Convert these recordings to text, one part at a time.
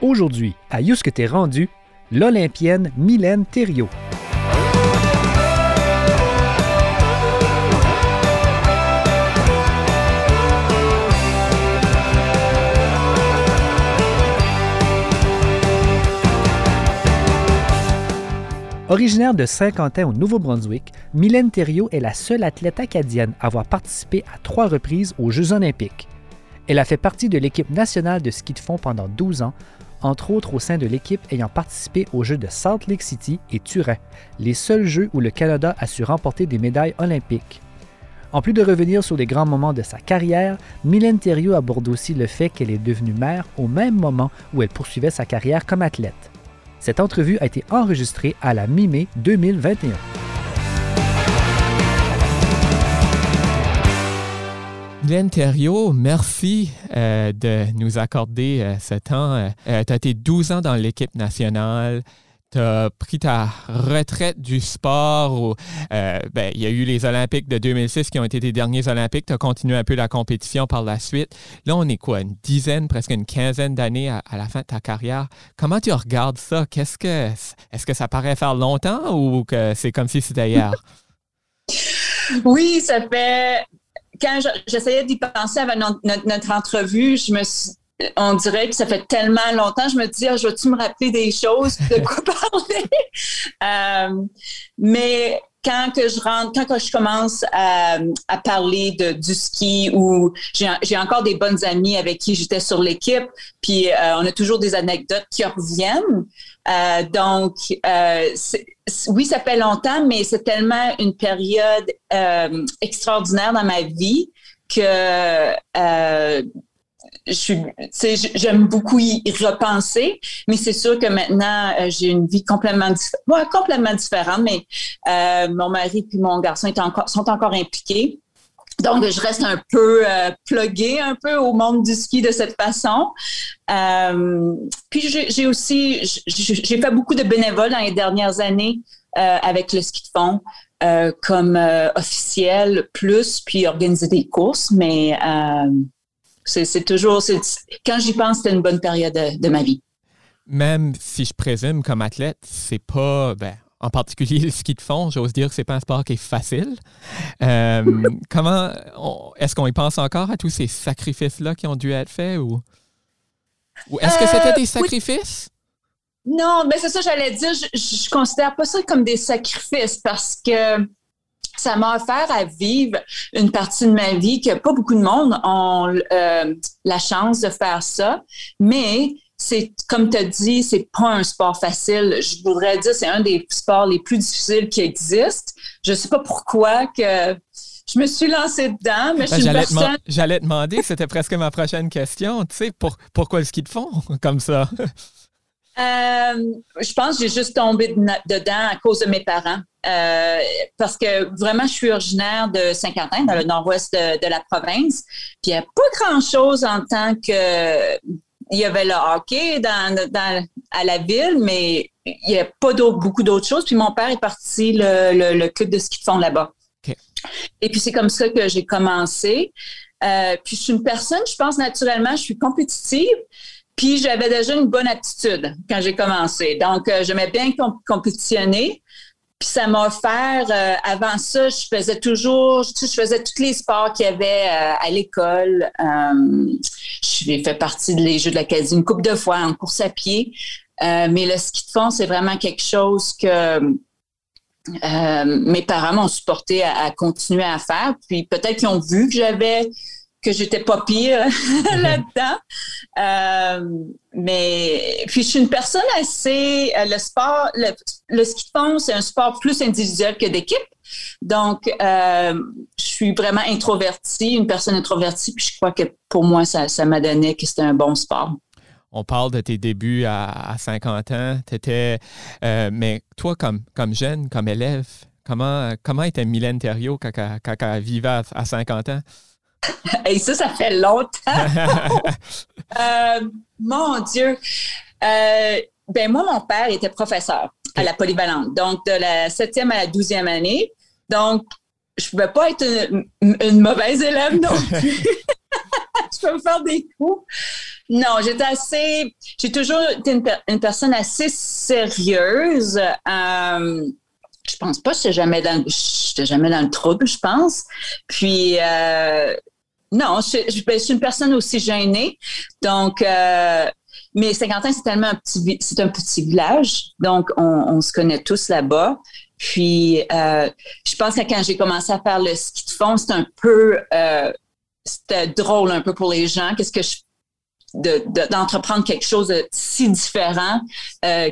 Aujourd'hui, à You que t'es rendu, l'Olympienne Mylène Thériault. Originaire de Saint-Quentin au Nouveau-Brunswick, Mylène Thériault est la seule athlète acadienne à avoir participé à trois reprises aux Jeux olympiques. Elle a fait partie de l'équipe nationale de ski de fond pendant 12 ans, entre autres au sein de l'équipe ayant participé aux Jeux de Salt Lake City et Turin, les seuls Jeux où le Canada a su remporter des médailles olympiques. En plus de revenir sur les grands moments de sa carrière, Mylène Thériault aborde aussi le fait qu'elle est devenue mère au même moment où elle poursuivait sa carrière comme athlète. Cette entrevue a été enregistrée à la mi-mai 2021. Glenn Thériault, merci euh, de nous accorder euh, ce temps. Euh, tu as été 12 ans dans l'équipe nationale tu as pris ta retraite du sport. Ben, il y a eu les Olympiques de 2006 qui ont été tes derniers Olympiques. Tu as continué un peu la compétition par la suite. Là, on est quoi, une dizaine, presque une quinzaine d'années à, la fin de ta carrière. Comment tu regardes ça? Qu'est-ce que est-ce que ça paraît faire longtemps ou que c'est comme si c'était hier? Oui, ça fait. Quand j'essayais d'y penser avant notre, entrevue, je me suis on dirait que ça fait tellement longtemps, je me dis, ah, je vais-tu me rappeler des choses, de quoi parler? Euh, mais quand que je rentre, quand que je commence à, parler de, du ski ou j'ai encore des bonnes amies avec qui j'étais sur l'équipe, puis euh, on a toujours des anecdotes qui reviennent. Euh, donc, oui, ça fait longtemps, mais c'est tellement une période extraordinaire dans ma vie que j'aime beaucoup y repenser, mais c'est sûr que maintenant, euh, j'ai une vie complètement, complètement différente, mais euh, mon mari et mon garçon sont encore impliqués. Donc, je reste un peu euh, pluguée un peu au monde du ski de cette façon. Euh, puis, j'ai aussi, j'ai fait beaucoup de bénévoles dans les dernières années avec le ski de fond. comme officiel plus puis organiser des courses mais c'est toujours, quand j'y pense, c'était une bonne période de, ma vie. Même si je présume comme athlète, c'est pas, ben, en particulier le ski de fond, j'ose dire que c'est pas un sport qui est facile. Euh, comment est-ce qu'on y pense encore à tous ces sacrifices-là qui ont dû être faits ou, est-ce que c'était des euh, sacrifices? Non, mais c'est ça j'allais dire. Je, je, considère pas ça comme des sacrifices parce que ça m'a offert à vivre une partie de ma vie que pas beaucoup de monde ont euh, la chance de faire ça, mais c'est comme tu as dit, c'est pas un sport facile. Je voudrais dire c'est un des sports les plus difficiles qui existent. Je sais pas pourquoi que je me suis lancée dedans, mais je suis j'allais, personne... j'allais demander, c'était presque ma prochaine question, tu sais, pour, pourquoi le ski de fond comme ça? Euh, je pense que j'ai juste tombé dedans à cause de mes parents. Euh, parce que vraiment, je suis originaire de Saint-Quentin, dans le nord-ouest de, la province. Puis il n'y a pas grand-chose en tant que... Il y avait le hockey dans, à la ville, mais il n'y a pas beaucoup d'autres choses. Puis mon père est parti le, le, club de ski de fond là-bas. Et puis c'est comme ça que j'ai commencé. Euh, puis je suis une personne, je pense naturellement, je suis compétitive. Puis j'avais déjà une bonne attitude quand j'ai commencé. Donc, euh, j'aimais bien compétitionner. Puis ça m'a offert, euh, avant ça, je faisais toujours, je, faisais tous les sports qu'il y avait euh, à l'école. j'ai fait partie des Jeux de l'Acadie une couple de fois en course à pied. mais le ski de fond, c'est vraiment quelque chose que mes parents m'ont supporté à, continuer à faire. Puis peut-être qu'ils ont vu que j'avais que j'étais pas pire là-dedans. Euh, mais puis je suis une personne assez euh, le sport le, ski de fond c'est un sport plus individuel que d'équipe. Donc euh, je suis vraiment introvertie, une personne introvertie puis je crois que pour moi ça ça m'a donné que c'était un bon sport. On parle de tes débuts à, 50 ans. Mais toi, comme, comme jeune, comme élève, comment, comment était Mylène Thériault quand, quand, elle vivait à 50 ans? Et ça, ça fait longtemps. Euh, mon Dieu. Euh, ben moi, mon père était professeur à la polyvalente, donc de la septième à la douzième année. Donc, je ne pouvais pas être une, mauvaise élève non plus. je peux me faire des coups. Non, j'étais assez. J'ai toujours été une, personne assez sérieuse. Euh, je pense pas j'étais jamais dans, jamais dans le trouble, je pense. Puis euh, non, je, ben, je, suis une personne aussi gênée. Donc, euh, mais Saint-Quentin, c'est tellement un petit, c'est un petit village. Donc, on, se connaît tous là-bas. Puis, euh, je pense que quand j'ai commencé à faire le ski de fond, c'était un peu, c'était drôle un peu pour les gens. Qu'est-ce que je d'entreprendre quelque chose de si différent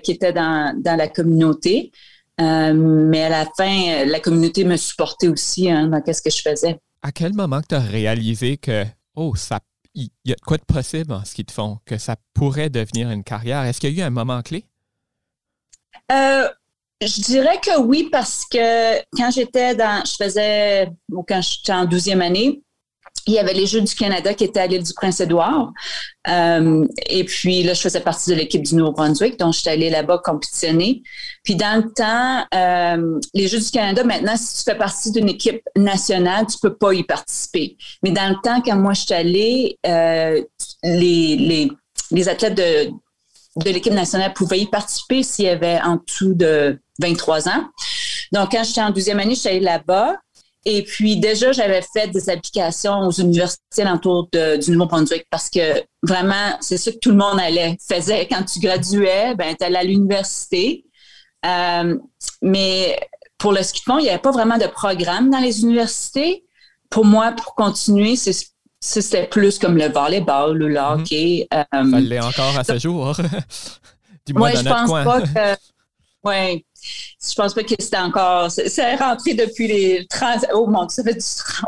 qui était dans, dans la communauté. Euh, mais à la fin, la communauté me supportait aussi hein, dans ce que je faisais. À quel moment tu as réalisé que, oh, ça il y a de quoi de possible en ski de fond, que ça pourrait devenir une carrière? Est-ce qu'il y a eu un moment clé? Euh, je dirais que oui, parce que quand j'étais dans, je faisais, ou quand j'étais en 12e année, il y avait les Jeux du Canada qui étaient à l'île du Prince-Édouard. Euh, et puis là, je faisais partie de l'équipe du Nouveau-Brunswick, donc j'étais allée là-bas compétitionner. Puis dans le temps, euh, les Jeux du Canada, maintenant, si tu fais partie d'une équipe nationale, tu peux pas y participer. Mais dans le temps, quand moi je suis allée, euh, les, les, les athlètes de, de l'équipe nationale pouvaient y participer s'il y avait en dessous de 23 ans. Donc, quand j'étais en deuxième année, je suis allée là-bas. Et puis déjà, j'avais fait des applications aux universités alentour du Nouveau-Brunswick parce que vraiment, c'est ça que tout le monde allait, faisait. Quand tu graduais, ben, tu allais à l'université. Euh, mais pour le ski de fond, il n'y avait pas vraiment de programme dans les universités. Pour moi, pour continuer, c'était plus comme le volleyball ou le mhm. hockey. Euh, Ça l'est encore à ce jour. Dis-moi dans je pense pas que. Ouais, je pense pas que c'était encore. C'est rentré depuis les 30. Oh mon ça fait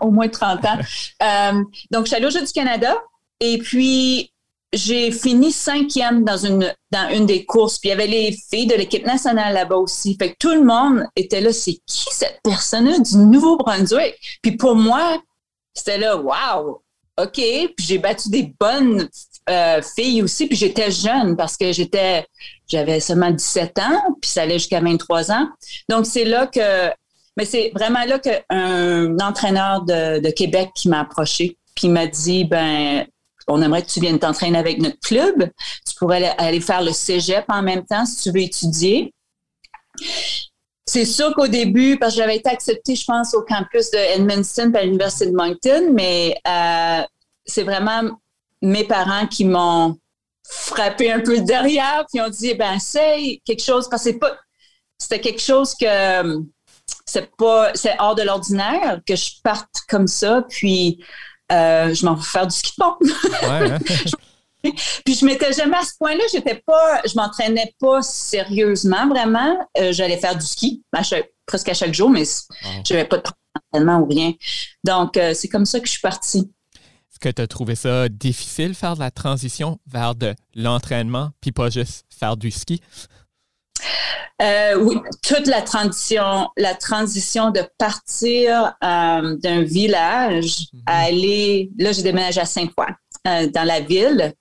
au moins 30 ans. euh, donc, je suis allée au Jeux du Canada et puis j'ai fini cinquième dans une dans une des courses. Puis il y avait les filles de l'équipe nationale là-bas aussi. Fait que tout le monde était là. C'est qui cette personne-là du Nouveau-Brunswick? Puis pour moi, c'était là, wow, OK. Puis j'ai battu des bonnes euh, filles aussi. Puis j'étais jeune parce que j'étais, j'avais seulement 17 ans, puis ça allait jusqu'à 23 ans. Donc c'est là que, mais c'est vraiment là qu'un entraîneur de, de Québec qui m'a approché, puis m'a dit, ben, on aimerait que tu viennes t'entraîner avec notre club. Tu pourrais aller faire le cégep en même temps si tu veux étudier. C'est sûr qu'au début, parce que j'avais été acceptée, je pense, au campus de Edmundston à l'Université de Moncton, mais euh, c'est vraiment mes parents qui m'ont frappé un peu derrière, puis ont dit, ben, c'est quelque chose, parce que pas, c'était quelque chose que c'est pas, c'est hors de l'ordinaire que je parte comme ça, puis euh, je m'en vais faire du ski de fond. Hein? Puis je m'étais jamais à ce point-là, j'étais pas, je m'entraînais pas sérieusement vraiment. Euh, j'allais faire du ski presque à chaque jour, mais je n'avais pas de entraînement ou rien. Donc euh, c'est comme ça que je suis partie. Que tu as trouvé ça difficile faire de la transition vers de l'entraînement, puis pas juste faire du ski? Euh, oui, toute la transition, la transition de partir d'un village à mhm. aller, là j'ai déménagé à Saint-Foy. Euh, dans la ville.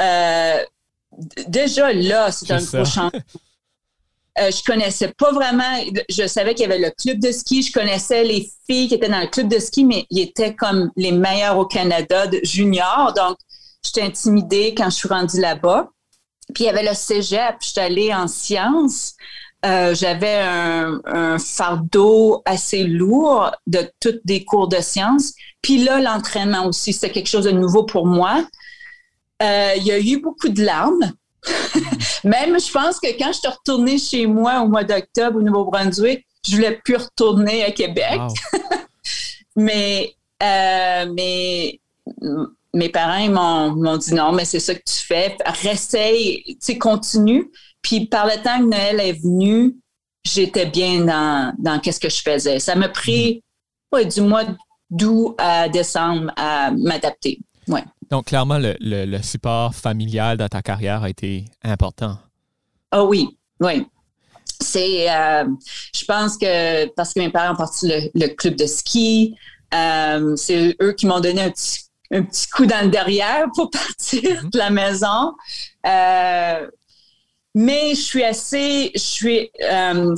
Euh, déjà là, c'est un gros changement. Euh, je connaissais pas vraiment, je savais qu'il y avait le club de ski, je connaissais les filles qui étaient dans le club de ski, mais ils étaient comme les meilleurs au Canada de junior. Donc, j'étais intimidée quand je suis rendue là-bas. Puis il y avait le cégep, je suis allée en sciences. j'avais un, un, fardeau assez lourd de toutes des cours de sciences. Puis là, l'entraînement aussi, c'était quelque chose de nouveau pour moi. Euh, il y a eu beaucoup de larmes. Même, je pense que quand je suis retournée chez moi au mois d'octobre au Nouveau-Brunswick, je voulais plus retourner à Québec. mais, euh, mais mes parents m'ont dit non, mais c'est ça que tu fais. Ressaye, tu sais, continue. Puis par le temps que Noël est venu, j'étais bien dans, dans qu'est-ce que je faisais. Ça m'a pris ouais, du mois d'où à décembre à m'adapter. Ouais. Donc, clairement, le, support familial dans ta carrière a été important. Ah oui, oui. C'est, euh, je pense que parce que mes parents ont parti le, club de ski, euh, c'est eux qui m'ont donné un petit, un petit coup dans le derrière pour partir mm-hmm. de la maison. Euh, mais je suis assez, je suis,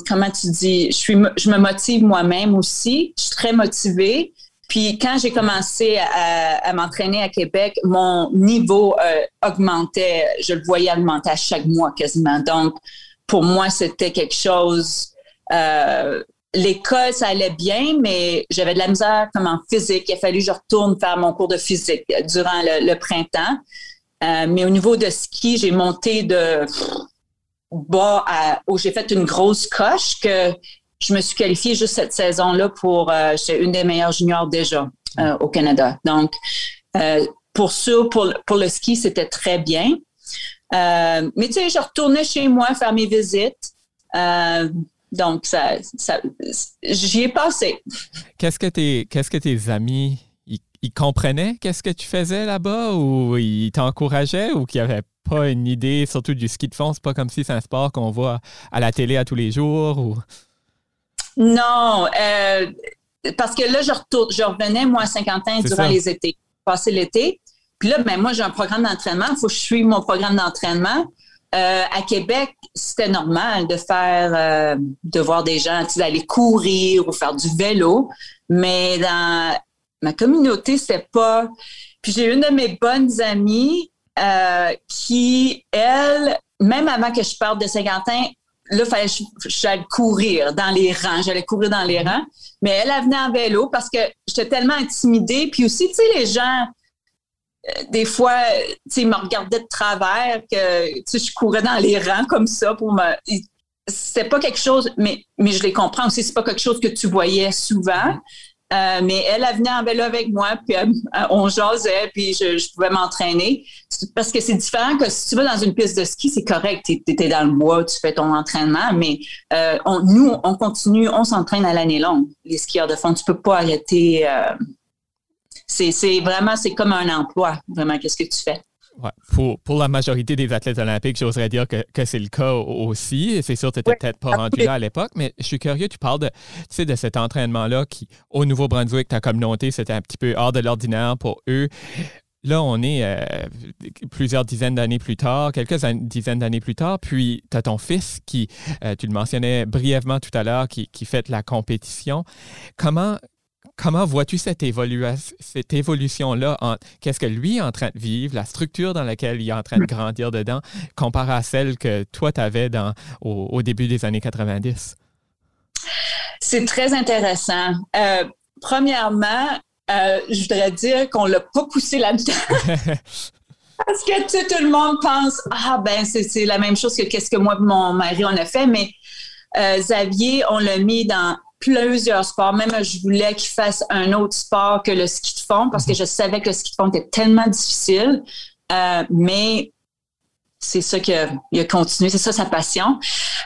comment tu dis, je suis, je me motive moi-même aussi. Je suis très motivée. Puis quand j'ai commencé à, m'entraîner à Québec, mon niveau euh, augmentait. Je le voyais augmenter à chaque mois quasiment. Donc, pour moi, c'était quelque chose. Euh, l'école, ça allait bien, mais j'avais de la misère comme en physique. Il a fallu que je retourne faire mon cours de physique durant le, printemps. Euh, mais au niveau de ski, j'ai monté de bas à où j'ai fait une grosse coche que je me suis qualifiée juste cette saison-là pour euh, une des meilleures juniors déjà euh, au Canada. Donc, euh, pour ça, pour, pour le ski, c'était très bien. Mais tu sais, je retournais chez moi faire mes visites. donc, ça, j'y ai passé. Qu'est-ce que tes, qu'est-ce que tes amis, ils, comprenaient qu'est-ce que tu faisais là-bas ou ils t'encourageaient ou qu'ils n'avaient pas une idée, surtout du ski de fond? C'est pas comme si c'est un sport qu'on voit à la télé à tous les jours ou... Non, euh, parce que là, je, retourne, je revenais, moi, à Saint-Quentin durant les étés, passer l'été. Puis là, ben, moi, j'ai un programme d'entraînement. Il faut que je suive mon programme d'entraînement. Euh, à Québec, c'était normal de faire, euh, de voir des gens, d'aller courir ou faire du vélo. Mais dans ma communauté, c'est pas. Puis j'ai une de mes bonnes amies qui, elle, même avant que je parte de Saint-Quentin, là, fallait j'allais courir dans les rangs. J'allais courir dans les rangs. Mais elle, elle venait en vélo parce que j'étais tellement intimidée. Puis aussi, tu sais, les gens, euh, des fois, tu sais, me regardaient de travers que, tu sais, je courais dans les rangs comme ça pour me. C'était pas quelque chose, mais, mais je les comprends aussi, c'est pas quelque chose que tu voyais souvent. Euh, mais elle, elle venait en vélo avec moi, puis on jasait, puis je, pouvais m'entraîner. Parce que c'est différent que si tu vas dans une piste de ski, c'est correct, tu es, dans le bois, tu fais ton entraînement, mais euh, nous, on continue, on s'entraîne à l'année longue, les skieurs de fond. Tu peux pas arrêter. Euh, c'est vraiment, c'est comme un emploi, vraiment, qu'est-ce que tu fais. Pour, pour, la majorité des athlètes olympiques, j'oserais dire que, que c'est le cas aussi. C'est sûr, tu n'étais peut-être pas rendu là à l'époque, mais je suis curieux, tu parles de, tu sais, de cet entraînement-là qui, au Nouveau-Brunswick, ta communauté, c'était un petit peu hors de l'ordinaire pour eux. Là, on est euh, plusieurs dizaines d'années plus tard, quelques dizaines d'années plus tard, puis tu as ton fils qui, euh, tu le mentionnais brièvement tout à l'heure, qui, qui fait la compétition. Comment, comment vois-tu cette, cette évolution-là qu'est-ce que lui est en train de vivre, la structure dans laquelle il est en train de grandir dedans, comparé à celle que toi, tu avais dans, au, début des années 90? C'est très intéressant. Euh, premièrement, euh, je voudrais dire qu'on ne l'a pas poussé là-dedans. Parce que tout le monde pense, ah ben c'est la même chose que qu'est-ce que moi et mon mari on a fait, mais euh, Xavier, on l'a mis dans plusieurs sports. Même je voulais qu'il fasse un autre sport que le ski de fond parce que je savais que le ski de fond était tellement difficile. Euh, mais c'est ça qu'il a continué, c'est ça sa passion.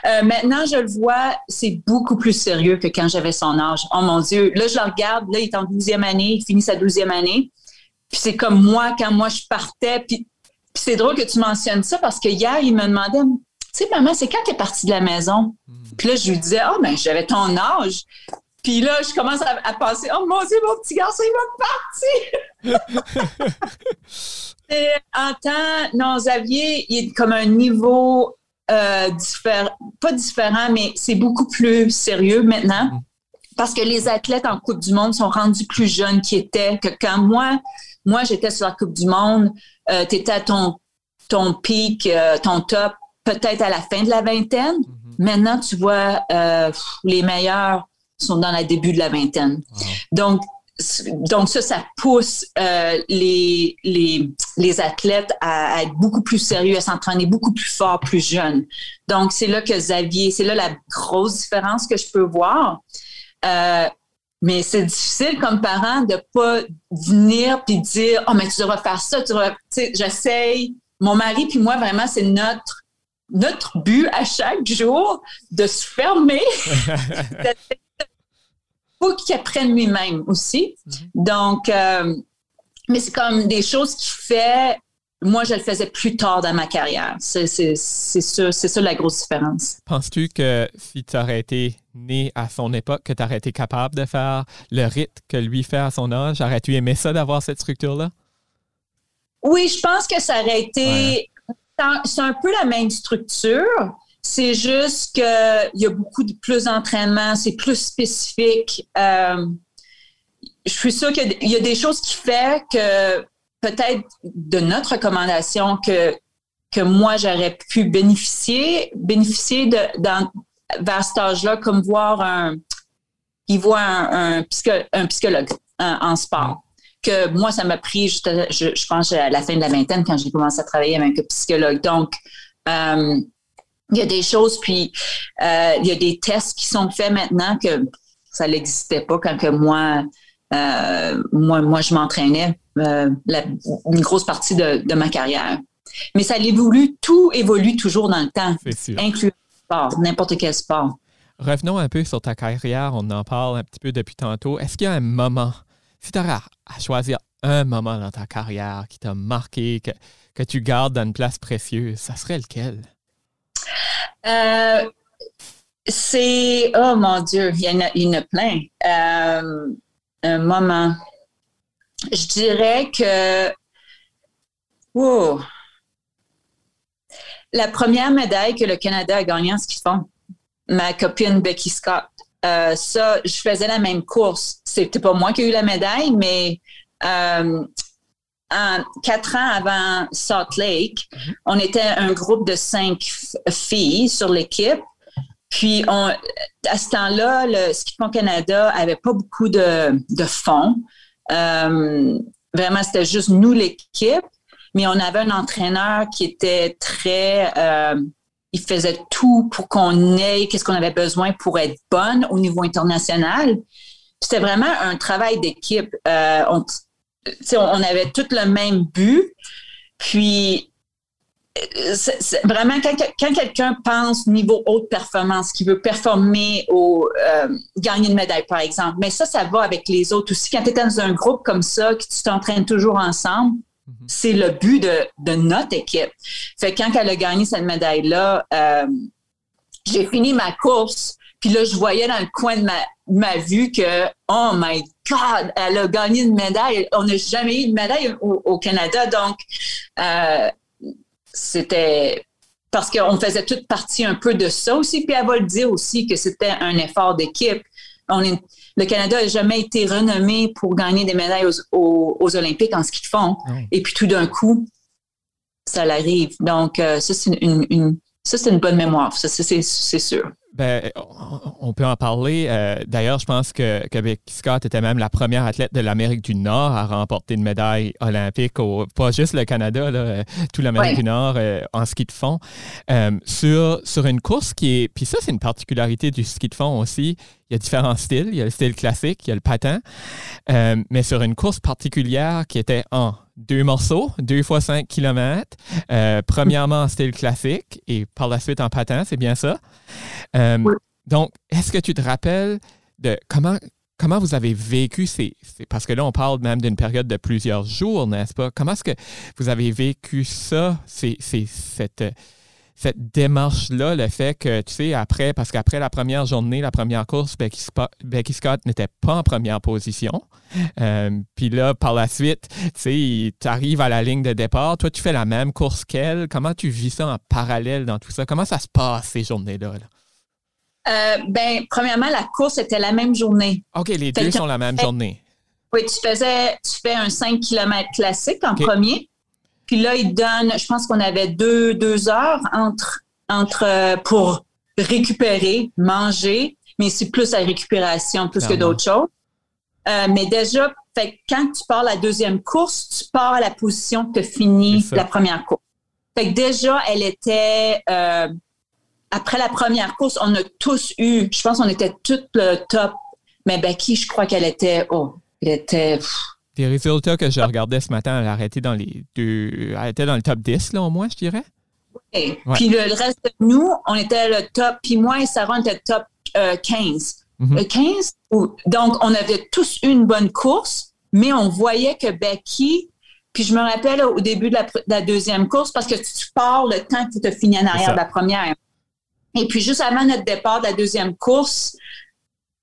Euh, maintenant, je le vois, c'est beaucoup plus sérieux que quand j'avais son âge. Oh mon Dieu, là, je le regarde, là, il est en 12e année, il finit sa 12e année. Puis c'est comme moi, quand moi, je partais. Puis, c'est drôle que tu mentionnes ça parce que hier, il me demandait, sais, maman, c'est quand tu es partie de la maison? Puis là, je lui disais, oh, ben, j'avais ton âge. Puis là, je commence à, à penser, oh mon Dieu, mon petit garçon, il va partir. Et en temps, non, Xavier, il est comme un niveau euh, différent, pas différent, mais c'est beaucoup plus sérieux maintenant. Mm. Parce que les athlètes en Coupe du Monde sont rendus plus jeunes qu'ils étaient que quand moi, moi j'étais sur la Coupe du Monde, euh, tu étais à ton, ton pic, euh, ton top, peut-être à la fin de la vingtaine. Mm-hmm. Maintenant, tu vois, euh, les meilleurs sont dans le début de la vingtaine. Donc, donc ça, ça pousse euh, les, les, les, athlètes à, être beaucoup plus sérieux, à s'entraîner beaucoup plus fort, plus jeunes. Donc, c'est là que Xavier, c'est là la grosse différence que je peux voir. Euh, mais c'est difficile comme parent de pas venir puis dire, oh, mais tu devrais faire ça, tu devrais, tu sais, j'essaye. Mon mari puis moi, vraiment, c'est notre notre but à chaque jour de se fermer, faut qu'il apprenne lui-même aussi. Mm-hmm. Donc, euh, mais c'est comme des choses qu'il fait. Moi, je le faisais plus tard dans ma carrière. C'est ça, ça la grosse différence. Penses-tu que si tu aurais été né à son époque, que tu aurais été capable de faire le rythme que lui fait à son âge? Aurais-tu aimé ça d'avoir cette structure-là? Oui, je pense que ça aurait été c'est un peu la même structure. C'est juste qu'il y a beaucoup de plus d'entraînement, c'est plus spécifique. Euh, je suis sûre qu'il y a des choses qui font que peut-être de notre recommandation que, que moi, j'aurais pu bénéficier, bénéficier dans, vers cet âge-là, comme voir un, il voit un, un, psychologue en sport. Que moi, ça m'a pris, je, je, pense, à la fin de la vingtaine, quand j'ai commencé à travailler avec un psychologue. Donc, euh, il y a des choses, puis euh, il y a des tests qui sont faits maintenant que ça n'existait pas quand que moi, euh, moi, moi, je m'entraînais une grosse partie de, ma carrière. Mais ça évolue, tout évolue toujours dans le temps, incluant le sport, n'importe quel sport. Revenons un peu sur ta carrière, on en parle un petit peu depuis tantôt. Est-ce qu'il y a un moment, si tu as à choisir un moment dans ta carrière qui t'a marqué, que, tu gardes dans une place précieuse, ça serait lequel? Euh, c'est, oh mon Dieu, il y en a, plein. Euh, un moment. Je dirais que, oh, la première médaille que le Canada a gagnée en ski font, ma copine Becky Scott. Euh, ça, je faisais la même course. C'était pas moi qui ai eu la médaille, mais euh, quatre ans avant Salt Lake, mhm. on était un groupe de cinq filles sur l'équipe. Puis, on, à ce temps-là, le Ski Canada avait pas beaucoup de, fonds. Euh, vraiment, c'était juste nous, l'équipe. Mais on avait un entraîneur qui était très il faisait tout pour qu'on ait qu'est-ce qu'on avait besoin pour être bonne au niveau international. C'était vraiment un travail d'équipe. Euh, on, on, avait tout le même but. Puis, vraiment, quand, quelqu'un pense niveau haute performance, qui veut performer au euh, gagner une médaille, par exemple, mais ça, ça va avec les autres aussi. Quand tu es dans un groupe comme ça, que tu t'entraînes toujours ensemble. C'est le but de, notre équipe. Fait quand elle a gagné cette médaille-là, euh, j'ai fini ma course, puis là, je voyais dans le coin de ma, vue que, oh my God, elle a gagné une médaille. On n'a jamais eu de médaille au, Canada, donc euh, c'était parce qu'on faisait toute partie un peu de ça aussi. Puis elle va le dire aussi que c'était un effort d'équipe. Le Canada n'a jamais été renommé pour gagner des médailles aux, Olympiques en ski de fond. Et puis tout d'un coup, ça l'arrive. Donc, euh, ça, c'est une, ça, c'est une bonne mémoire. Ça, c'est sûr. Ben, on peut en parler. Euh, d'ailleurs, je pense que, que Becky Scott était même la première athlète de l'Amérique du Nord à remporter une médaille olympique, au, pas juste le Canada, là, euh, tout l'Amérique du Nord euh, en ski de fond. sur, sur une course qui est. Puis ça, c'est une particularité du ski de fond aussi. Il y a différents styles. Il y a le style classique, il y a le patin. mais sur une course particulière qui était en deux morceaux, deux fois cinq kilomètres. Euh, premièrement en style classique et par la suite en patin, c'est bien ça. Euh, donc, est-ce que tu te rappelles de comment, comment vous avez vécu ces, Parce que là, on parle même d'une période de plusieurs jours, n'est-ce pas? Comment est-ce que vous avez vécu ça, c'est, cette cette démarche-là, le fait que, tu sais, après, parce qu'après la première journée, la première course, Becky, Scott n'était pas en première position. Euh, puis là, par la suite, tu sais, tu arrives à la ligne de départ. Toi, tu fais la même course qu'elle. Comment tu vis ça en parallèle dans tout ça? Comment ça se passe ces journées-là? Euh, ben, premièrement, la course était la même journée. OK, les deux sont la même journée. Oui, tu faisais, tu fais un 5 km classique en premier. Puis là, il donne, je pense qu'on avait deux, deux heures entre, entre euh, pour récupérer, manger, mais c'est plus la récupération plus que d'autres choses. Euh, mais déjà, fait, quand tu pars la deuxième course, tu pars à la position que tu fini la première course. Fait que déjà, elle était euh, après la première course, on a tous eu, je pense qu'on était tout le top. Mais Becky, je crois qu'elle était, oh, elle était. Les résultats que je regardais ce matin, elle a arrêté dans les deux. Elle était dans le top 10, là, au moins, je dirais. Oui. Puis le, reste de nous, on était le top. Puis moi et Sarah, on était top 15. Euh, 15? Mhm. Donc, on avait tous eu une bonne course, mais on voyait que Becky. Puis je me rappelle au début de la, deuxième course, parce que tu pars le temps que tu as fini en arrière de la première. Et puis juste avant notre départ de la deuxième course,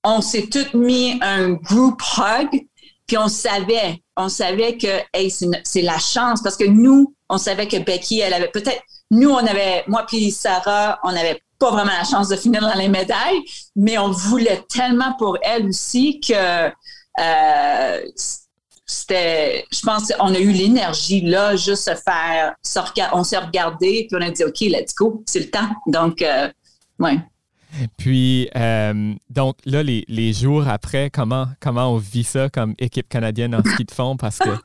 on s'est tous mis un group hug puis on savait, on savait que hey, c'est la chance parce que nous, on savait que Becky, elle avait peut-être, nous, on avait, moi puis Sarah, on n'avait pas vraiment la chance de finir dans les médailles, mais on voulait tellement pour elle aussi que c'était, je pense qu'on a eu l'énergie là, juste se faire, on s'est regardé, puis on a dit, OK, let's go, c'est le temps. Donc, euh, ouais. Puis, euh, donc là, les, les, jours après, comment, comment on vit ça comme équipe canadienne en ski de fond? Parce que.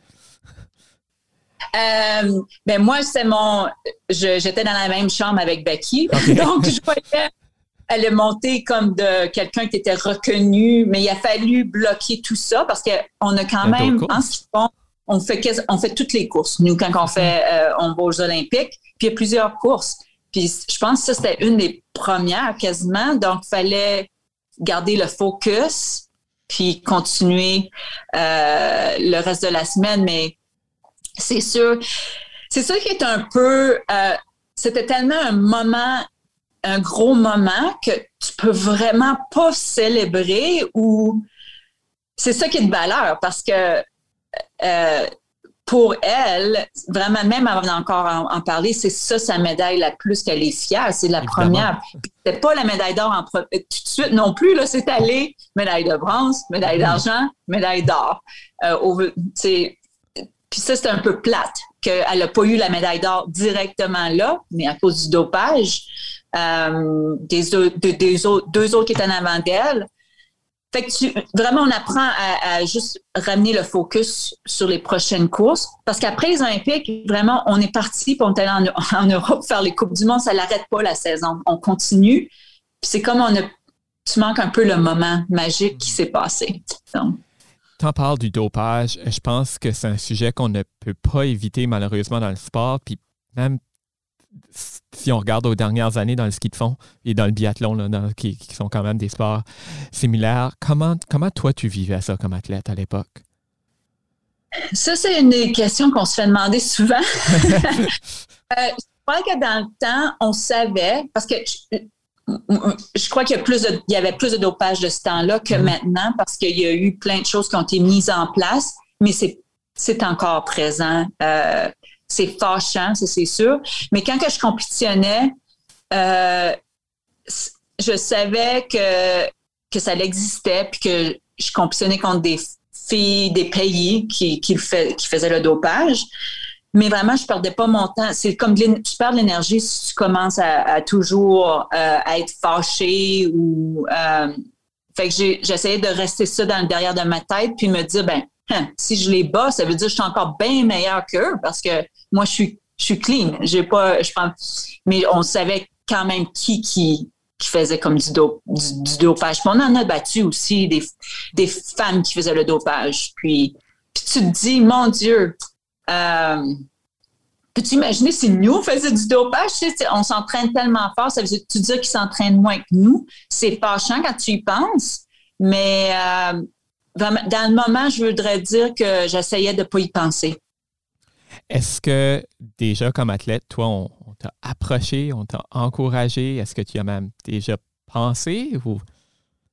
Euh, ben moi, c'est mon. J'étais dans la même chambre avec Becky. Donc, je voyais elle est montée comme de quelqu'un qui était reconnu, mais il a fallu bloquer tout ça parce qu'on a quand même, en ce on fait, on fait toutes les courses. Nous, quand on fait, euh, on va aux Olympiques, puis il y a plusieurs courses. Puis je pense que ça, c'était une des premières quasiment. Donc, il fallait garder le focus, puis continuer euh, le reste de la semaine. Mais c'est sûr, c'est ça qui est un peu, euh, c'était tellement un moment un gros moment que tu peux vraiment pas célébrer ou c'est ça qui est de valeur parce que euh, pour elle, vraiment, même avant d'encore en, parler, c'est ça sa médaille la plus qu'elle est fière. C'est la première. C'est pas la médaille d'or en tout de suite non plus. Là, c'est allé médaille de bronze, médaille d'argent, médaille d'or. Euh, puis ça, c'est un peu plate qu'elle n'a pas eu la médaille d'or directement là, mais à cause du dopage euh, des, deux autres qui étaient en avant d'elle. Fait que tu, vraiment, on apprend à, juste ramener le focus sur les prochaines courses. Parce qu'après les Olympiques, vraiment, on est parti pour aller en, en, Europe faire les Coupes du Monde. Ça n'arrête pas la saison. On continue. C'est comme on a, tu manques un peu le moment magique qui s'est passé. Tu en parles du dopage. Je pense que c'est un sujet qu'on ne peut pas éviter malheureusement dans le sport. Puis même si on regarde aux dernières années dans le ski de fond et dans le biathlon, qui, sont quand même des sports similaires, comment, comment toi tu vivais ça comme athlète à l'époque? Ça, c'est une des questions qu'on se fait demander souvent. Euh, je crois que dans le temps, on savait, parce que je, crois qu'il y, a plus de, il y avait plus de dopage de ce temps-là que mm-hmm. maintenant, parce qu'il y a eu plein de choses qui ont été mises en place, mais c'est encore présent. Euh, c'est fâchant, ça c'est sûr. Mais quand que je compétitionnais, euh, je savais que, que ça existait, puis que je compétitionnais contre des filles des pays qui, qui, fait, qui faisaient le dopage. Mais vraiment, je perdais pas mon temps. C'est comme tu perds de l'énergie si tu commences à, toujours euh, être fâché ou. Euh, fait que j'essayais de rester ça dans le derrière de ma tête puis me dire, ben, hein, si je les bats, ça veut dire que je suis encore bien meilleur qu'eux parce que moi, je suis, clean. J'ai pas, je mais on savait quand même qui, qui, qui faisait comme du, du, dopage. on en a battu aussi des, des femmes qui faisaient le dopage. Puis, puis tu te dis, mon Dieu, euh, peux-tu imaginer si nous faisions du dopage? on s'entraîne tellement fort, ça veut dire, tu dis qu'ils s'entraînent moins que nous. C'est fâchant quand tu y penses, mais euh, dans le moment, je voudrais dire que j'essayais de ne pas y penser. Est-ce que déjà comme athlète, toi, on, t'a approché, on t'a encouragé? Est-ce que tu as même déjà pensé ou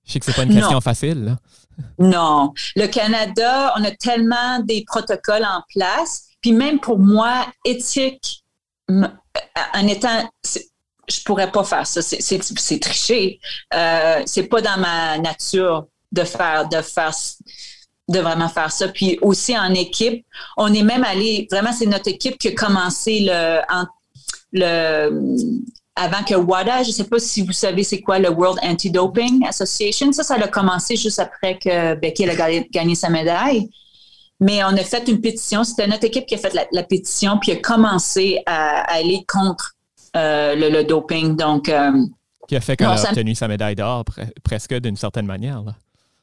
je sais que c'est pas une question facile. Non. Le Canada, on a tellement des protocoles en place. Puis même pour moi, éthique, en étant je pourrais pas faire ça. C'est tricher. Euh, c'est pas dans ma nature de faire de faire de vraiment faire ça. Puis aussi en équipe, on est même allé, vraiment, c'est notre équipe qui a commencé le, le avant que WADA, je ne sais pas si vous savez c'est quoi le World Anti-Doping Association. Ça, ça a commencé juste après que Becky a gagné, sa médaille. Mais on a fait une pétition. C'était notre équipe qui a fait la, pétition puis a commencé à, aller contre euh, le, doping. Donc, euh, qui a fait qu'elle a obtenu sa médaille d'or presque d'une certaine manière. Là.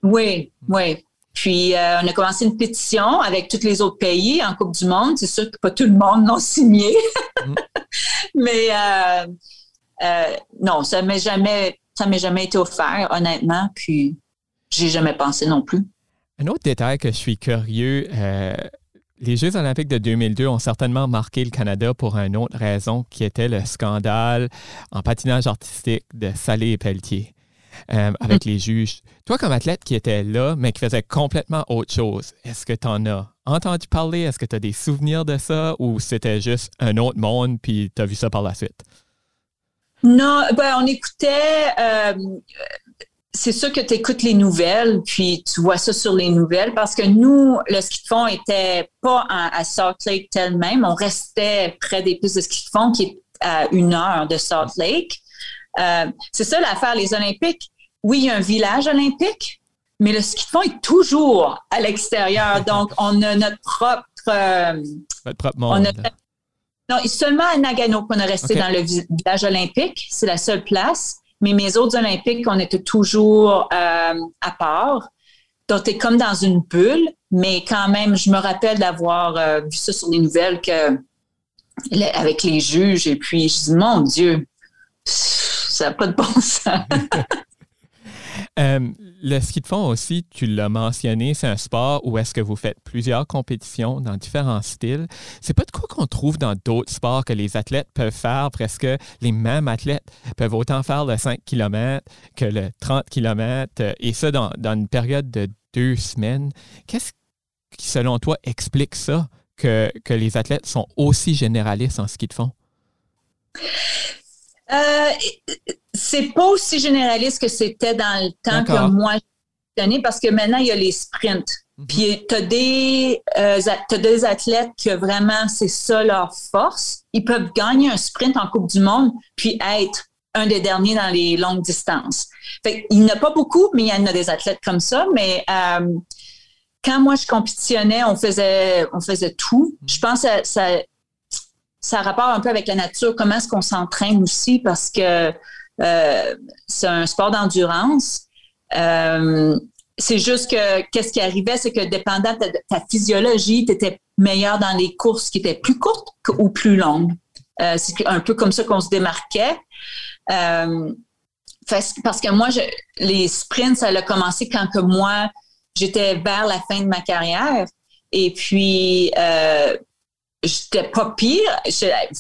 Oui, oui. Puis, euh, on a commencé une pétition avec tous les autres pays en Coupe du Monde. C'est sûr que pas tout le monde n'a signé. Mm. Mais euh, euh, non, ça m'est jamais, ça m'est jamais été offert, honnêtement. Puis, j'ai jamais pensé non plus. Un autre détail que je suis curieux, les Jeux olympiques de 2002 ont certainement marqué le Canada pour une autre raison, qui était le scandale en patinage artistique de Salé et Pelletier. Euh, avec mm. les juges. Toi, comme athlète qui était là, mais qui faisait complètement autre chose, est-ce que tu en as entendu parler? Est-ce que tu as des souvenirs de ça ou c'était juste un autre monde puis tu as vu ça par la suite? Non, ben, on écoutait. Euh, c'est sûr que tu écoutes les nouvelles, puis tu vois ça sur les nouvelles, parce que nous, le ski de fond était pas à, Salt Lake tel-même. On restait près des pistes de ski de fond qui est à une heure de Salt Lake. Euh, c'est ça l'affaire, les Olympiques. Oui, il y a un village olympique, mais le ski de fond est toujours à l'extérieur. Donc, on a notre propre. Euh, votre propre monde. non, seulement à Nagano qu'on est resté dans le village olympique. C'est la seule place. Mais mes autres Olympiques, on était toujours euh, à part. Donc, tu comme dans une bulle, mais quand même, je me rappelle d'avoir euh, vu ça sur les nouvelles que avec les juges, et puis je dis, mon Dieu, ça n'a pas de bon sens. Euh, le ski de fond aussi, tu l'as mentionné, c'est un sport où est-ce que vous faites plusieurs compétitions dans différents styles. C'est pas de quoi qu'on trouve dans d'autres sports que les athlètes peuvent faire presque les mêmes athlètes peuvent autant faire le 5 km que le 30 km et ça dans, une période de deux semaines. Qu'est-ce qui, selon toi, explique ça, que, que les athlètes sont aussi généralistes en ski de fond? Euh, c'est pas aussi généraliste que c'était dans le temps que moi j'ai parce que maintenant il y a les sprints. Mhm. Puis tu as des, euh, des athlètes que vraiment c'est ça leur force. Ils peuvent gagner un sprint en Coupe du Monde puis être un des derniers dans les longues distances. Fait, il n'y en a pas beaucoup, mais il y en a des athlètes comme ça. Mais euh, quand moi je compétitionnais, on faisait, on faisait tout. Je pense que ça, ça rapporte un peu avec la nature, comment est-ce qu'on s'entraîne aussi, parce que euh, c'est un sport d'endurance. Euh, c'est juste que qu'est-ce qui arrivait, c'est que dépendant de ta, physiologie, tu étais meilleur dans les courses qui étaient plus courtes ou plus longues. Euh, c'est un peu comme ça qu'on se démarquait. parce que moi, je, les sprints, ça a commencé quand que moi, j'étais vers la fin de ma carrière. Et puis, j'étais pas pire,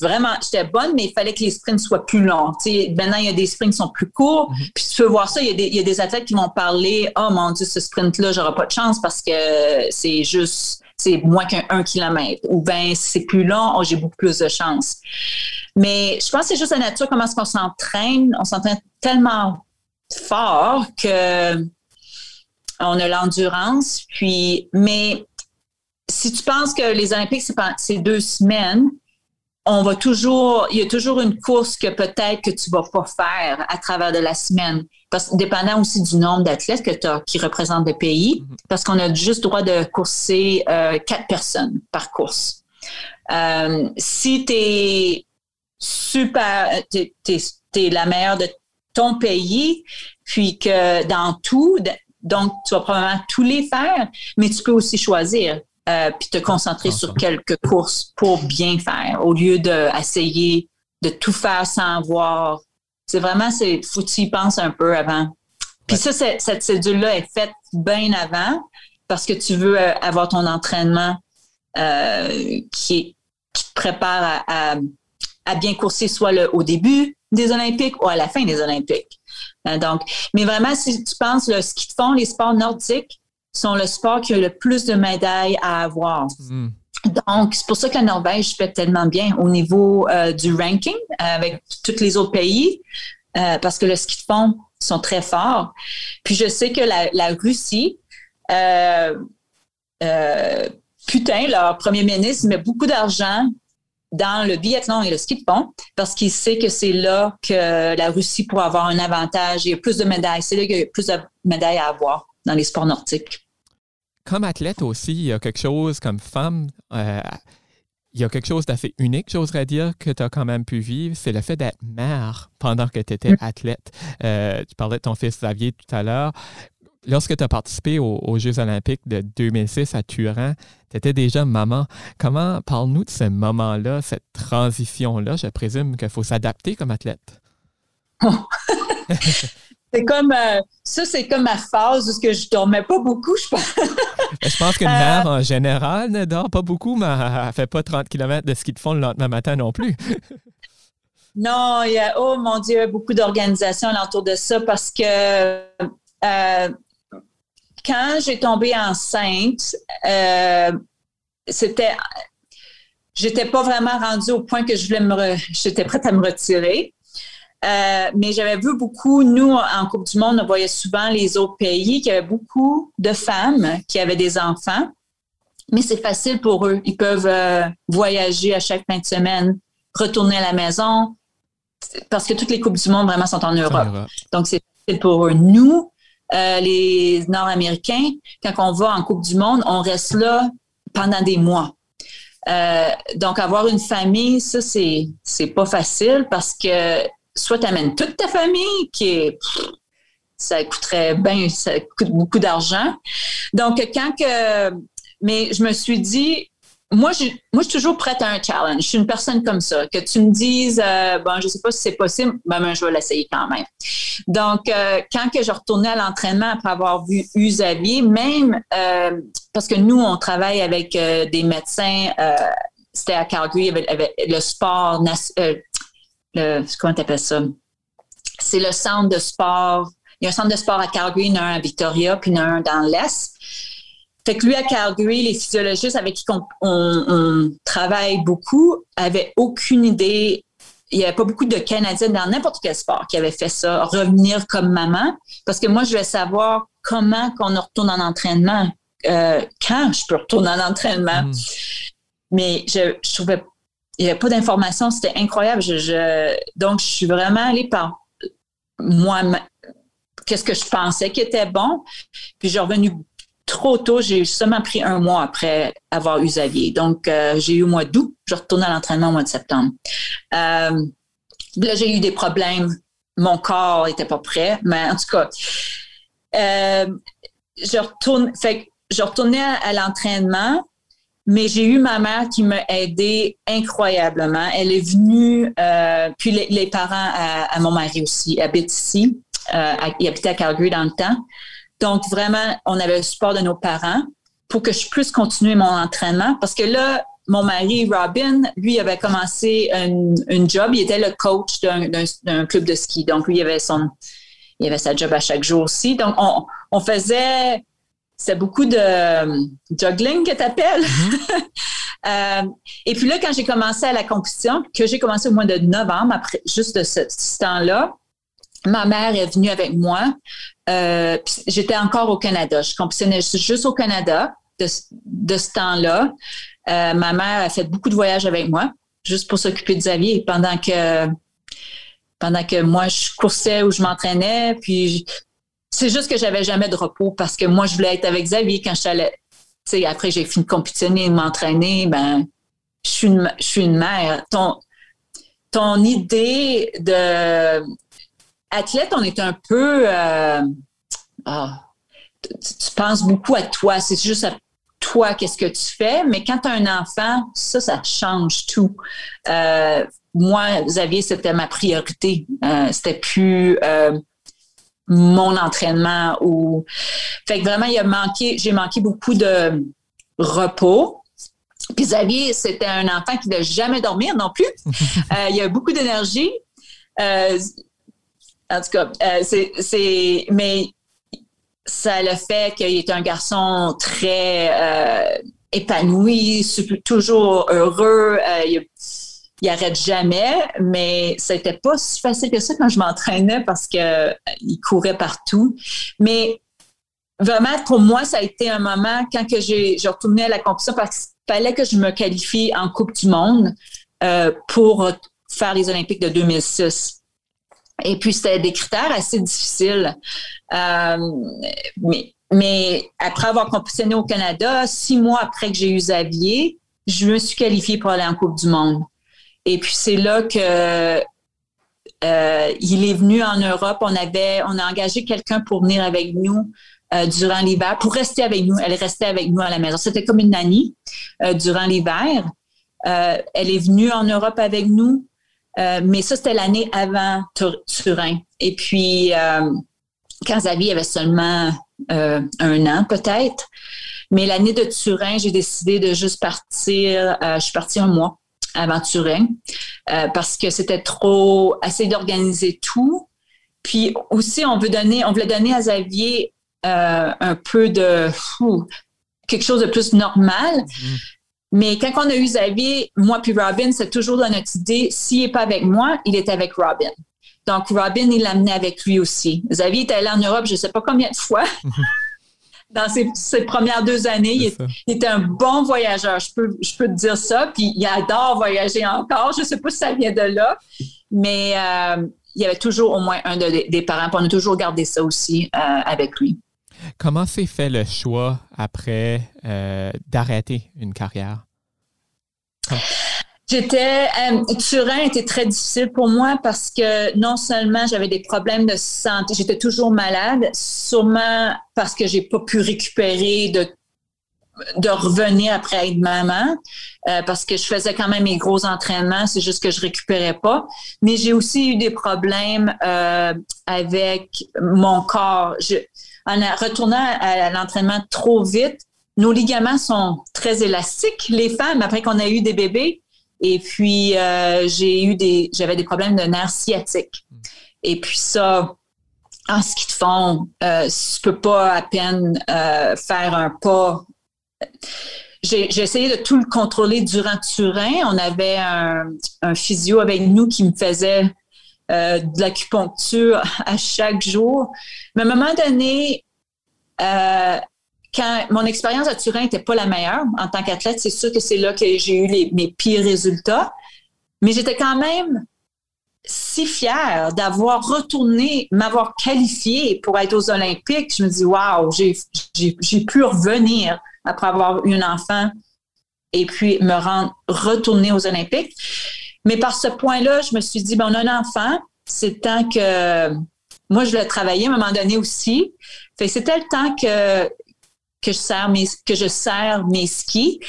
vraiment, j'étais bonne, mais il fallait que les sprints soient plus longs. maintenant, il y a des sprints qui sont plus courts. Mhm. Puis tu peux voir ça, il y, a des, il y a des athlètes qui m'ont parlé, oh mon Dieu, ce sprint-là, j'aurai pas de chance parce que c'est juste, c'est moins qu'un 1 km. Ou bien c'est plus long, oh, j'ai beaucoup plus de chance. Mais je pense que c'est juste la nature, comment est-ce qu'on s'entraîne. On s'entraîne tellement fort que on a l'endurance. Puis, mais si tu penses que les Olympiques, c'est deux semaines, on va toujours, il y a toujours une course que peut-être que tu vas pas faire à travers de la semaine. Parce dépendant aussi du nombre d'athlètes que tu as qui représentent le pays, mm-hmm. parce qu'on a juste droit de courser euh, quatre personnes par course. Euh, si tu es super, tu es, la meilleure de ton pays, puis que dans tout, donc tu vas probablement tous les faire, mais tu peux aussi choisir. Euh, puis te concentrer sur quelques courses pour bien faire, au lieu d'essayer de, tout faire sans voir. C'est vraiment, c'est faut que tu y penses un peu avant. Puis ça, cette cédule-là est faite bien avant parce que tu veux euh, avoir ton entraînement euh, qui, te prépare à, bien courser soit le, au début des Olympiques ou à la fin des Olympiques. donc, mais vraiment, si tu penses le ski de fond, les sports nordiques, sont le sport qui a le plus de médailles à avoir. Hmm. Donc, c'est pour ça que la Norvège fait tellement bien au niveau euh, du ranking avec tous les autres pays, euh, parce que le ski de fond sont très forts. Puis je sais que la, Russie, euh, putain, leur premier ministre met beaucoup d'argent dans le biathlon et le ski de fond parce qu'il sait que c'est là que la Russie pourra avoir un avantage. Il y a plus de médailles. C'est là qu'il y a plus de médailles à avoir dans les sports nordiques comme athlète aussi, il y a quelque chose comme femme, euh, il y a quelque chose d'assez unique, j'oserais dire, que tu as quand même pu vivre, c'est le fait d'être mère pendant que tu étais athlète. Euh, tu parlais de ton fils Xavier tout à l'heure. Lorsque tu as participé aux, Jeux olympiques de 2006 à Turin, tu étais déjà maman. Comment, parle-nous de ce moment-là, cette transition-là? Je présume qu'il faut s'adapter comme athlète. C'est comme euh, ça, c'est comme ma phase où je dormais pas beaucoup, je pense. je pense qu'une mère en général ne dort pas beaucoup, mais elle ne fait pas 30 km de ski de fond le lendemain matin non plus. non, il y a, oh mon Dieu, beaucoup d'organisations autour de ça parce que euh, quand j'ai tombé enceinte, euh, c'était j'étais pas vraiment rendue au point que je voulais me j'étais prête à me retirer. Euh, mais j'avais vu beaucoup, nous, en Coupe du Monde, on voyait souvent les autres pays qui avaient beaucoup de femmes qui avaient des enfants. Mais c'est facile pour eux. Ils peuvent euh, voyager à chaque fin de semaine, retourner à la maison, parce que toutes les Coupes du Monde vraiment sont en Europe. Donc, c'est facile pour eux. Nous, euh, les Nord-Américains, quand on va en Coupe du Monde, on reste là pendant des mois. Euh, donc, avoir une famille, ça, c'est, c'est pas facile parce que soit tu amènes toute ta famille, qui est, ça coûterait bien, ça coûte beaucoup d'argent. Donc, quand que, mais je me suis dit, moi, je, moi, je suis toujours prête à un challenge. Je suis une personne comme ça. Que tu me dises, euh, bon, je sais pas si c'est possible, ben, ben, je vais l'essayer quand même. Donc, euh, quand que je retournais à l'entraînement après avoir vu Xavier, même euh, parce que nous, on travaille avec des médecins, c'était à Calgary, avec, avec le sport, le, comment t'appelles ça? C'est le centre de sport. Il y a un centre de sport à Calgary, il y en a un à Victoria, puis il y en a un dans l'Est. Fait que lui, à Calgary, les physiologistes avec qui on, travaille beaucoup avaient aucune idée. Il n'y avait pas beaucoup de Canadiens dans n'importe quel sport qui avaient fait ça, revenir comme maman. Parce que moi, je voulais savoir comment qu'on retourne en entraînement, euh, quand je peux retourner en entraînement. Hmm. Mais je, je trouvais il n'y avait pas d'informations, c'était incroyable. Je, donc, je suis vraiment allée par moi, qu'est-ce que je pensais qui était bon. Puis, j'ai revenu trop tôt. J'ai seulement pris un mois après avoir eu Xavier. Donc, euh, j'ai eu au mois d'août. Je retourne à l'entraînement au mois de septembre. Euh, là, j'ai eu des problèmes. Mon corps n'était pas prêt. Mais en tout cas, euh, je retourne, fait, je retournais à l'entraînement mais j'ai eu ma mère qui m'a aidé incroyablement. Elle est venue, euh, puis les, parents à, mon mari aussi habitent ici. Euh, ils habitaient à Calgary dans le temps. Donc, vraiment, on avait le support de nos parents pour que je puisse continuer mon entraînement. Parce que là, mon mari, Robin, lui, avait commencé un, job. Il était le coach d'un club de ski. Donc, lui, il avait son, il avait sa job à chaque jour aussi. Donc, on, on faisait c'est beaucoup de euh, juggling que tu appelles. Mm-hmm. Euh, et puis là, quand j'ai commencé à la compétition, que j'ai commencé au mois de novembre, après juste de ce, temps-là, ma mère est venue avec moi. Euh, j'étais encore au Canada. Je compétitionnais juste au Canada de, ce temps-là. ma mère a fait beaucoup de voyages avec moi, juste pour s'occuper de Xavier pendant que pendant que moi je coursais ou je m'entraînais. Puis c'est juste que j'avais jamais de repos parce que moi, je voulais être avec Xavier quand je suis Tu sais, après, j'ai fini de compétitionner, de m'entraîner, ben, je suis une, je suis une mère. Ton, ton idée de athlète, on est un peu. Euh, ah, tu, penses beaucoup à toi. C'est juste à toi, qu'est-ce que tu fais. Mais quand tu as un enfant, ça, ça change tout. Euh, moi, Xavier, c'était ma priorité. Euh, c'était plus mon entraînement ou fait que vraiment il a manqué j'ai manqué beaucoup de repos. Puis Xavier c'était un enfant qui ne jamais dormir non plus. Euh, il a beaucoup d'énergie. Euh, en tout cas euh, c'est mais ça le fait qu'il est un garçon très épanoui toujours heureux. Il il arrête jamais, mais c'était pas si facile que ça quand je m'entraînais parce que euh, il courait partout. Mais vraiment, pour moi, ça a été un moment quand que j'ai, retourné à la compétition parce qu'il fallait que je me qualifie en Coupe du Monde euh, pour faire les Olympiques de 2006. Et puis, c'était des critères assez difficiles. Euh, mais, mais après avoir compétitionné au Canada, six mois après que j'ai eu Xavier, je me suis qualifiée pour aller en Coupe du Monde. Et puis c'est là que euh, il est venu en Europe. On avait, on a engagé quelqu'un pour venir avec nous euh, durant l'hiver, pour rester avec nous. Elle est restée avec nous à la maison. C'était comme une nanny euh, durant l'hiver. elle est venue en Europe avec nous, mais ça c'était l'année avant Turin. Et puis quand Xavier avait seulement un an peut-être. Mais l'année de Turin, j'ai décidé de juste partir. je suis partie un mois avant Turin euh, parce que c'était trop essayer d'organiser tout. Puis aussi, on veut donner, on voulait donner à Xavier euh, un peu de quelque chose de plus normal. Mm-hmm. Mais quand on a eu Xavier, moi puis Robin, c'est toujours dans notre idée, s'il n'est pas avec moi, il est avec Robin. Donc, Robin, il l'amenait avec lui aussi. Xavier était allé en Europe, je ne sais pas combien de fois. Dans ses, premières deux années, il, était un bon voyageur, je peux, je peux te dire ça. Puis il adore voyager encore. Je ne sais pas si ça vient de là, mais euh, il y avait toujours au moins un des parents. Puis on a toujours gardé ça aussi euh, avec lui. Comment s'est fait le choix après euh, d'arrêter une carrière? J'étais euh, Turin était très difficile pour moi parce que non seulement j'avais des problèmes de santé, j'étais toujours malade, sûrement parce que j'ai pas pu récupérer de de revenir après être maman euh, parce que je faisais quand même mes gros entraînements, c'est juste que je récupérais pas. Mais j'ai aussi eu des problèmes euh, avec mon corps. Je, en retournant à l'entraînement trop vite, nos ligaments sont très élastiques, les femmes, après qu'on a eu des bébés. Et puis, euh, j'ai eu des, j'avais des problèmes de nerfs sciatiques. Et puis ça, en ski de fond, euh, tu peux pas à peine euh, faire un pas. J'ai, essayé de tout le contrôler durant Turin. On avait un, un physio avec nous qui me faisait euh, de l'acupuncture à chaque jour. Mais à un moment donné, euh, quand mon expérience à Turin n'était pas la meilleure en tant qu'athlète, c'est sûr que c'est là que j'ai eu mes pires résultats. Mais j'étais quand même si fière d'avoir retourné, m'avoir qualifié pour être aux Olympiques. Je me dis, waouh, j'ai pu revenir après avoir eu un enfant et puis me rendre retourner aux Olympiques. Mais par ce point-là, je me suis dit, ben, on a un enfant, c'est temps que moi, je l'ai travailler à un moment donné aussi. C'était le temps que que je sers mes, que je sers mes skis.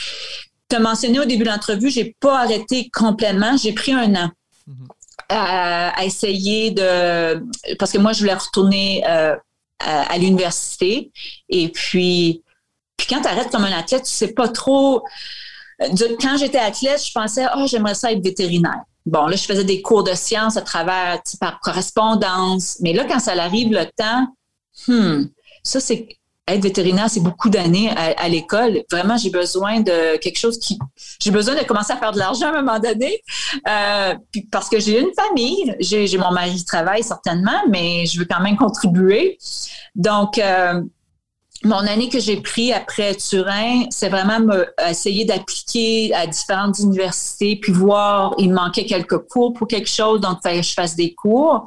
Tu as mentionné au début de l'entrevue, j'ai pas arrêté complètement. J'ai pris un an mm-hmm. à, essayer de... Parce que moi, je voulais retourner euh, à, l'université. Et puis, puis quand tu arrêtes comme un athlète, tu sais pas trop... Quand j'étais athlète, je pensais, oh, j'aimerais ça être vétérinaire. Bon, là, je faisais des cours de sciences à travers, par correspondance. Mais là, quand ça arrive le temps, hmm, ça, c'est être vétérinaire, c'est beaucoup d'années à, l'école. Vraiment, j'ai besoin de quelque chose qui... J'ai besoin de commencer à faire de l'argent à un moment donné, euh, parce que j'ai une famille, j'ai mon mari qui travaille certainement, mais je veux quand même contribuer. Donc, euh, mon année que j'ai pris après Turin, c'est vraiment me, essayer d'appliquer à différentes universités, puis voir, il me manquait quelques cours pour quelque chose, donc que je fasse des cours.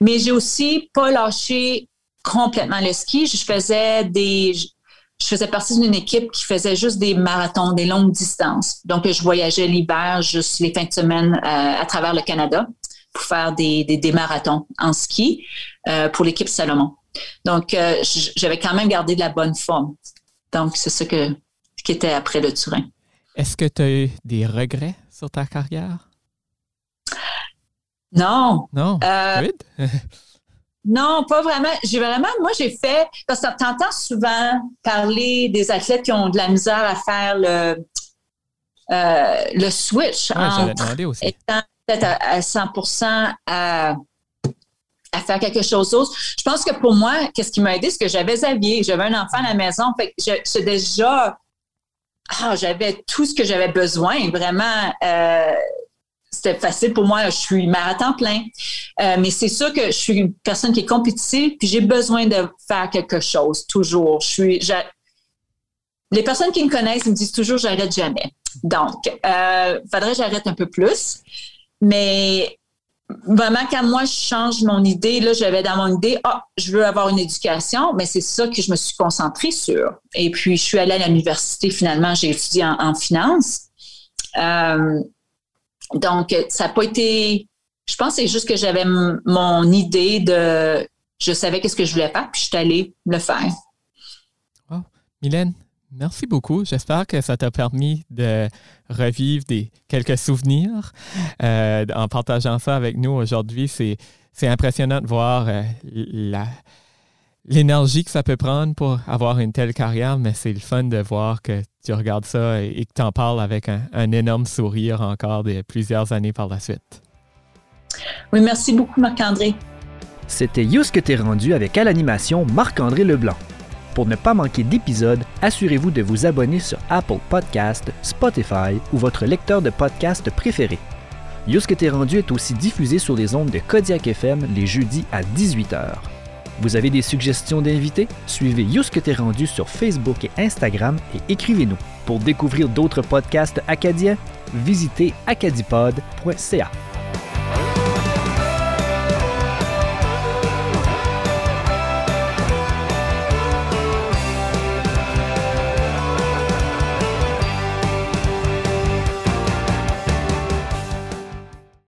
Mais j'ai aussi pas lâché complètement le ski. Je faisais des, je faisais partie d'une équipe qui faisait juste des marathons, des longues distances. Donc, je voyageais l'hiver, juste les fins de semaine euh, à travers le Canada pour faire des, des, marathons en ski euh, pour l'équipe Salomon. Donc, euh, j'avais quand même gardé de la bonne forme. Donc, c'est ce que, qui était après le Turin. Est-ce que tu as eu des regrets sur ta carrière? Non. Non. Non, pas vraiment. J'ai vraiment, moi, j'ai fait, parce que entends souvent parler des athlètes qui ont de la misère à faire le, euh, le switch entre aussi. étant peut-être à, 100 à, à faire quelque chose d'autre. Je pense que pour moi, qu'est-ce qui m'a aidé, c'est que j'avais Xavier, j'avais un enfant à la maison, fait que déjà, ah, j'avais tout ce que j'avais besoin, vraiment. Euh, c'était facile pour moi. Je suis marathon plein. Euh, mais c'est sûr que je suis une personne qui est compétitive, puis j'ai besoin de faire quelque chose, toujours. Je suis. les personnes qui me connaissent me disent toujours j'arrête jamais. Donc, euh, faudrait que j'arrête un peu plus. Mais vraiment, quand moi, je change mon idée, là, j'avais dans mon idée, ah, je veux avoir une éducation, mais c'est ça que je me suis concentrée sur. Et puis, je suis allée à l'université, finalement, j'ai étudié en, finance. Euh, donc, ça n'a pas été. Je pense que c'est juste que j'avais mon idée de. Je savais qu'est-ce que je voulais faire, puis je suis allée le faire. Mylène, merci beaucoup. J'espère que ça t'a permis de revivre des, quelques souvenirs euh, en partageant ça avec nous aujourd'hui. C'est, impressionnant de voir euh, la, l'énergie que ça peut prendre pour avoir une telle carrière, mais c'est le fun de voir que tu regardes ça et, que tu en parles avec un, énorme sourire encore de plusieurs années par la suite. Oui, merci beaucoup, Marc-André. C'était Yous que t'es rendu avec à l'animation Marc-André Leblanc. Pour ne pas manquer d'épisodes, assurez-vous de vous abonner sur Apple Podcast, Spotify ou votre lecteur de podcast préféré. Yousque t'es rendu est aussi diffusé sur les ondes de Kodiak FM les jeudis à 18h. Vous avez des suggestions d'invités? Suivez Yousque t'es rendu sur Facebook et Instagram et écrivez-nous. Pour découvrir d'autres podcasts acadiens, visitez acadipod.ca.